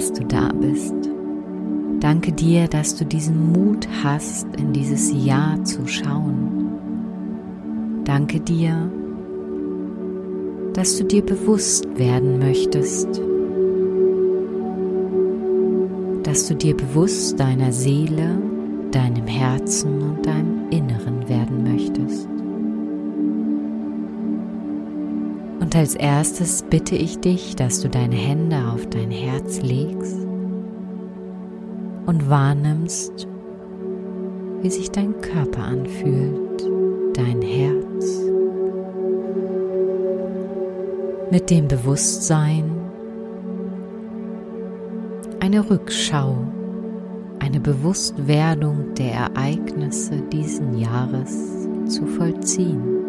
dass du da bist. Danke dir, dass du diesen Mut hast, in dieses Jahr zu schauen. Danke dir, dass du dir bewusst werden möchtest, dass du dir bewusst deiner Seele, deinem Herzen und deinem Inneren werden möchtest. Und als erstes bitte ich dich, dass du deine Hände auf dein Herz legst und wahrnimmst, wie sich dein Körper anfühlt, dein Herz. Mit dem Bewusstsein eine Rückschau, eine Bewusstwerdung der Ereignisse diesen Jahres zu vollziehen.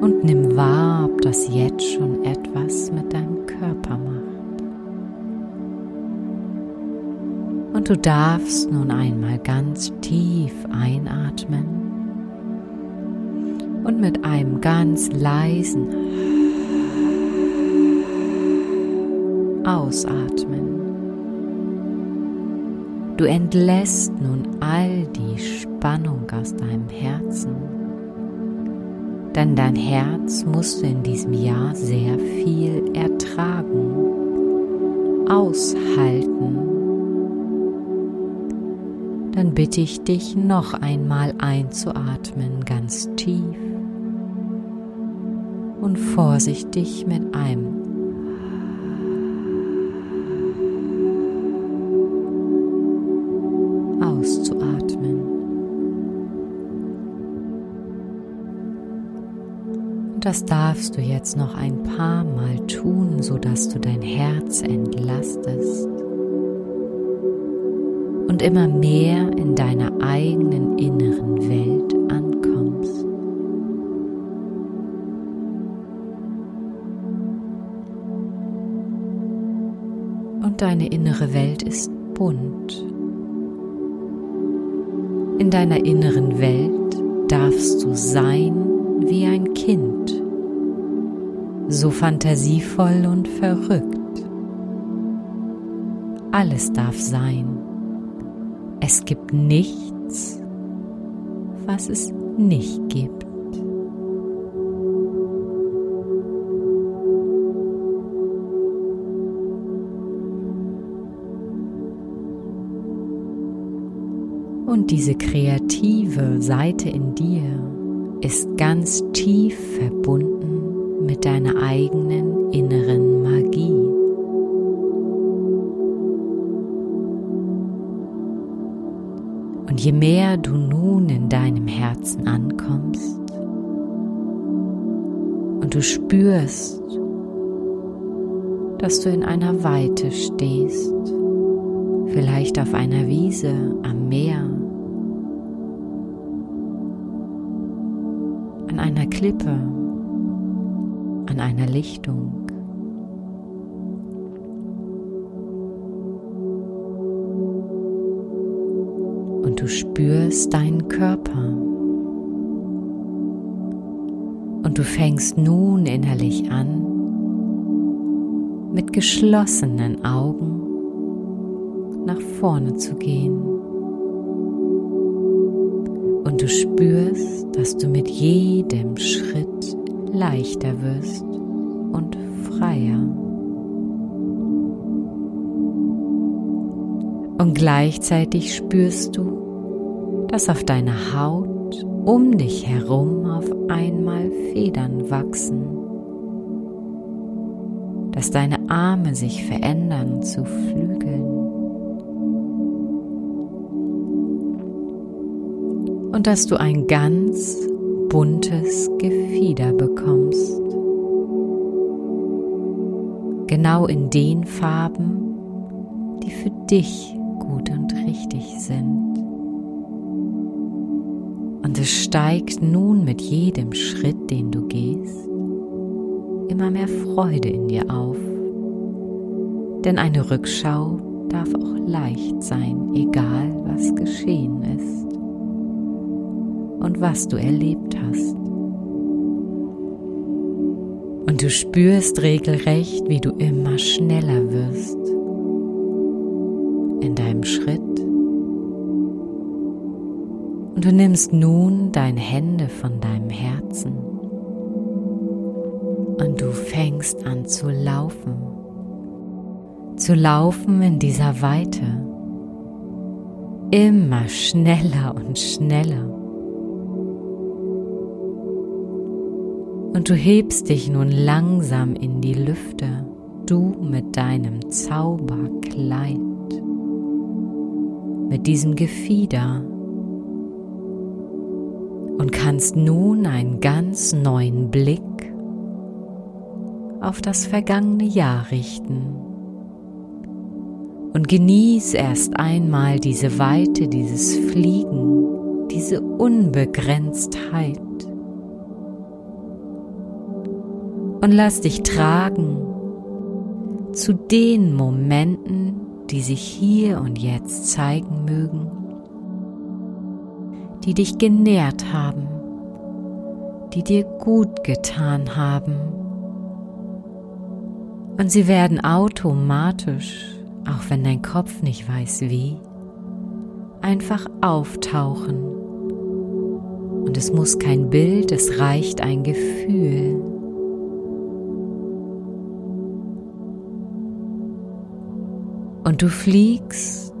Und nimm wahr, ob das jetzt schon etwas mit deinem Körper macht. Und du darfst nun einmal ganz tief einatmen und mit einem ganz leisen Ausatmen. Du entlässt nun all die Spannung aus deinem Herzen, denn dein Herz musst du in diesem Jahr sehr viel ertragen, aushalten. Dann bitte ich dich noch einmal einzuatmen ganz tief und vorsichtig mit einem das darfst du jetzt noch ein paar Mal tun, sodass du dein Herz entlastest und immer mehr in deiner eigenen inneren Welt ankommst. Und deine innere Welt ist bunt. In deiner inneren Welt darfst du sein wie ein Kind, so fantasievoll und verrückt. Alles darf sein es gibt nichts, was es nicht gibt. Und diese kreative Seite in dir ist ganz tief verbunden mit deiner eigenen inneren Magie. Und je mehr du nun in deinem Herzen ankommst und du spürst, dass du in einer Weite stehst, vielleicht auf einer Wiese am Meer, an einer Klippe, an einer Lichtung, und du spürst deinen Körper. Und du fängst nun innerlich an, mit geschlossenen Augen nach vorne zu gehen. Und du spürst, dass du mit jedem Schritt leichter wirst und freier. Und gleichzeitig spürst du, dass auf deiner Haut um dich herum auf einmal Federn wachsen, dass deine Arme sich verändern zu Flügeln und dass du ein ganz buntes Gefieder bekommst. Genau in den Farben, die für dich gut und richtig sind. Und es steigt nun mit jedem Schritt, den du gehst, immer mehr Freude in dir auf. Denn eine Rückschau darf auch leicht sein, egal was geschehen ist und was du erlebt hast. Und du spürst regelrecht, wie du immer schneller wirst in deinem Schritt. Und du nimmst nun deine Hände von deinem Herzen und du fängst an zu laufen. Zu laufen in dieser Weite. Immer schneller und schneller. Und du hebst dich nun langsam in die Lüfte, du mit deinem Zauberkleid, mit diesem Gefieder. Und kannst nun einen ganz neuen Blick auf das vergangene Jahr richten. Und genieß erst einmal diese Weite, dieses Fliegen, diese Unbegrenztheit und lass dich tragen zu den Momenten, die sich hier und jetzt zeigen mögen, die dich genährt haben, die dir gut getan haben. Und sie werden automatisch, auch wenn dein Kopf nicht weiß wie, einfach auftauchen. Und es muss kein Bild, es reicht ein Gefühl. Und du fliegst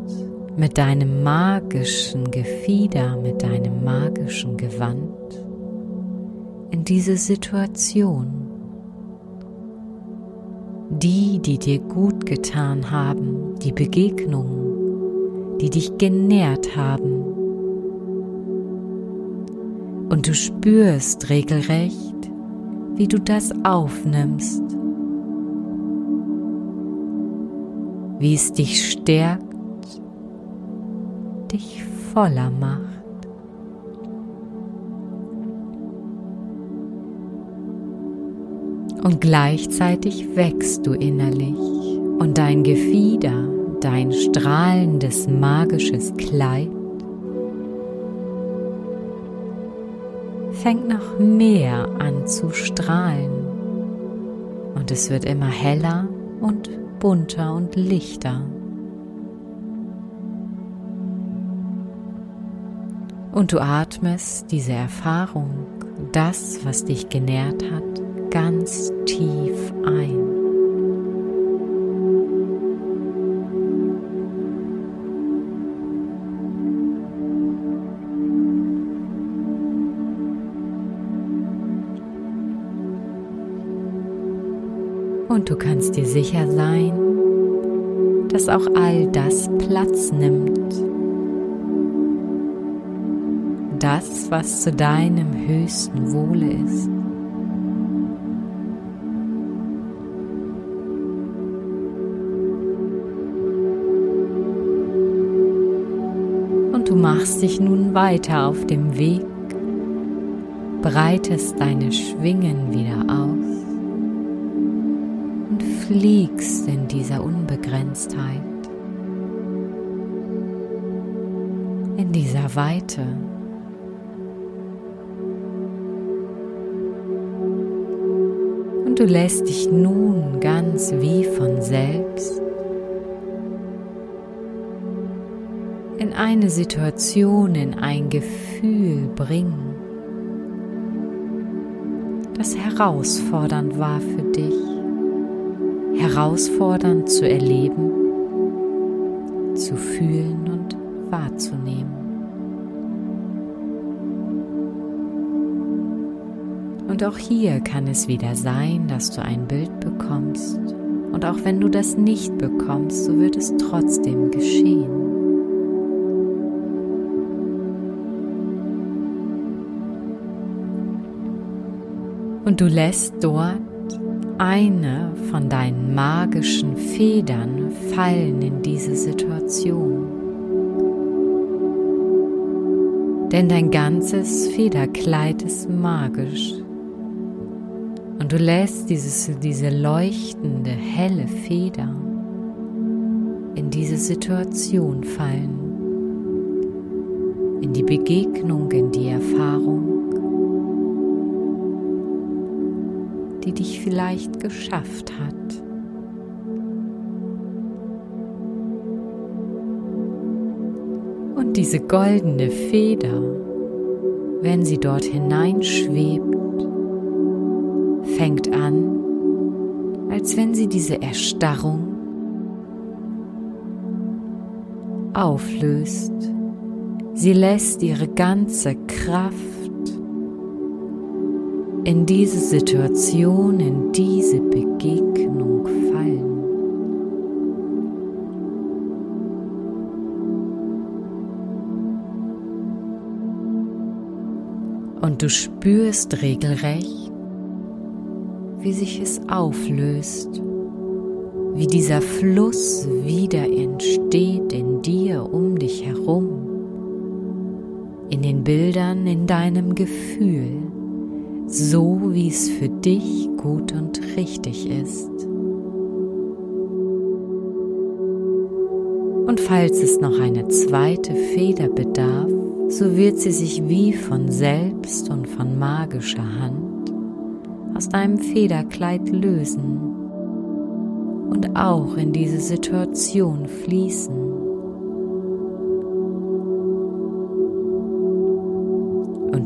mit deinem magischen Gefieder, mit deinem magischen Gewand in diese Situation. Die, die dir gut getan haben, die Begegnungen, die dich genährt haben. Und du spürst regelrecht, wie du das aufnimmst wie es dich stärkt, dich voller macht. Und gleichzeitig wächst du innerlich und dein Gefieder, dein strahlendes magisches Kleid fängt noch mehr an zu strahlen und es wird immer heller und bunter und lichter. Und du atmest diese Erfahrung, das, was dich genährt hat, ganz tief ein. Du kannst dir sicher sein, dass auch all das Platz nimmt. Das, was zu deinem höchsten Wohle ist. Und du machst dich nun weiter auf dem Weg, breitest deine Schwingen wieder aus fliegst in dieser Unbegrenztheit, in dieser Weite. Und du lässt dich nun ganz wie von selbst in eine Situation, in ein Gefühl bringen, das herausfordernd war für dich herausfordernd zu erleben, zu fühlen und wahrzunehmen. Und auch hier kann es wieder sein, dass du ein Bild bekommst. Und auch wenn du das nicht bekommst, so wird es trotzdem geschehen. Und du lässt dort eine von deinen magischen Federn fallen in diese Situation. Denn dein ganzes Federkleid ist magisch. Und du lässt dieses, diese leuchtende, helle Feder in diese Situation fallen, in die Begegnung, in die Erfahrung die dich vielleicht geschafft hat. Und diese goldene Feder, wenn sie dort hineinschwebt, fängt an, als wenn sie diese Erstarrung auflöst. Sie lässt ihre ganze Kraft in diese Situation, in diese Begegnung fallen. Und du spürst regelrecht, wie sich es auflöst, wie dieser Fluss wieder entsteht in dir, um dich herum, in den Bildern, in deinem Gefühl so wie es für dich gut und richtig ist. Und falls es noch eine zweite Feder bedarf, so wird sie sich wie von selbst und von magischer Hand aus deinem Federkleid lösen und auch in diese Situation fließen.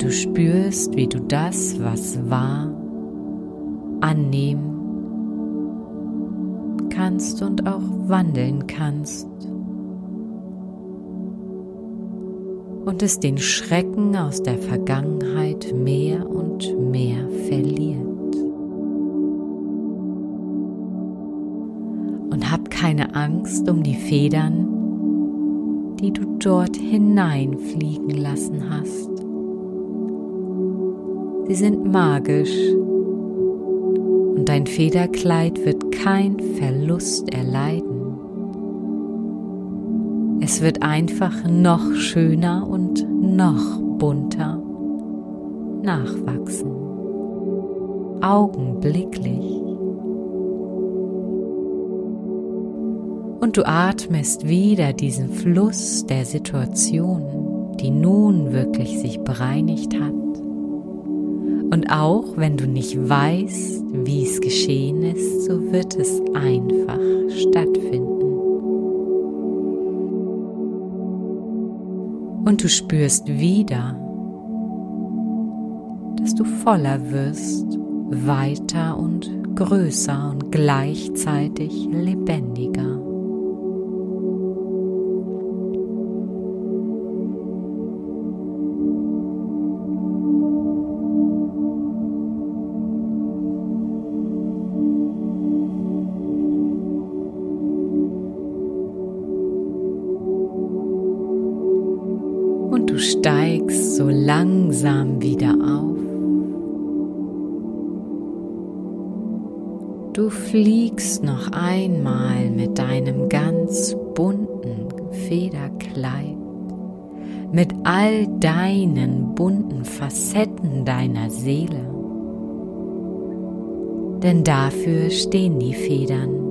Du spürst, wie du das, was war, annehmen kannst und auch wandeln kannst. Und es den Schrecken aus der Vergangenheit mehr und mehr verliert. Und hab keine Angst um die Federn, die du dort hineinfliegen lassen hast. Sie sind magisch und dein Federkleid wird kein Verlust erleiden. Es wird einfach noch schöner und noch bunter nachwachsen. Augenblicklich. Und du atmest wieder diesen Fluss der Situation, die nun wirklich sich bereinigt hat und auch wenn du nicht weißt, wie es geschehen ist, so wird es einfach stattfinden. Und du spürst wieder, dass du voller wirst, weiter und größer und gleichzeitig lebendiger. Einmal mit deinem ganz bunten Federkleid, mit all deinen bunten Facetten deiner Seele. Denn dafür stehen die Federn.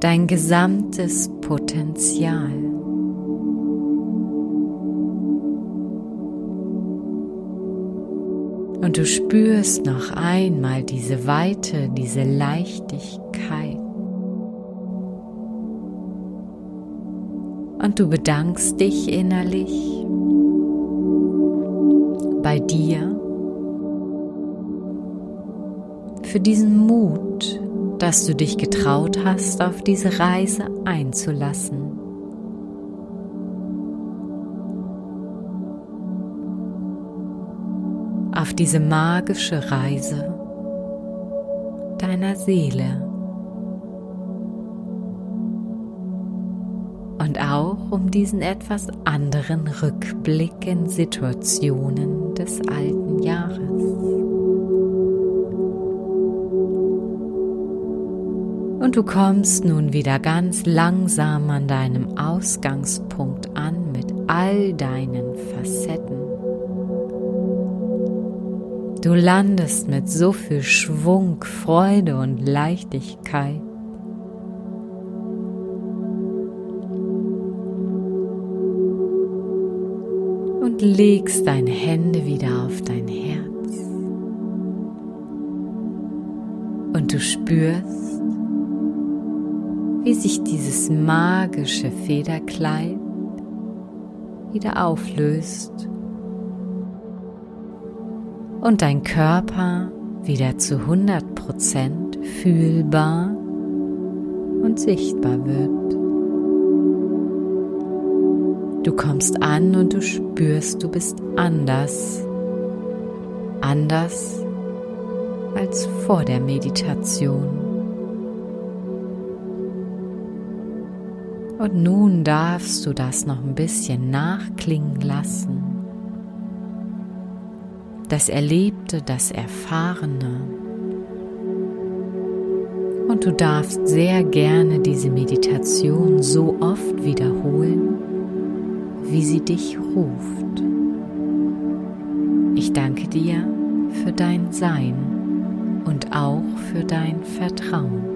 dein gesamtes Potenzial. Und du spürst noch einmal diese Weite, diese Leichtigkeit. Und du bedankst dich innerlich bei dir für diesen Mut, dass du dich getraut hast, auf diese Reise einzulassen. Auf diese magische Reise deiner Seele. Und auch um diesen etwas anderen Rückblick in Situationen des alten Jahres. Und du kommst nun wieder ganz langsam an deinem Ausgangspunkt an mit all deinen Facetten. Du landest mit so viel Schwung, Freude und Leichtigkeit. Und legst deine Hände wieder auf dein Herz. Und du spürst, wie sich dieses magische Federkleid wieder auflöst und dein Körper wieder zu 100% fühlbar und sichtbar wird. Du kommst an und du spürst, du bist anders. Anders als vor der Meditation. Und nun darfst du das noch ein bisschen nachklingen lassen. Das Erlebte, das Erfahrene. Und du darfst sehr gerne diese Meditation so oft wiederholen, wie sie dich ruft. Ich danke dir für dein Sein und auch für dein Vertrauen.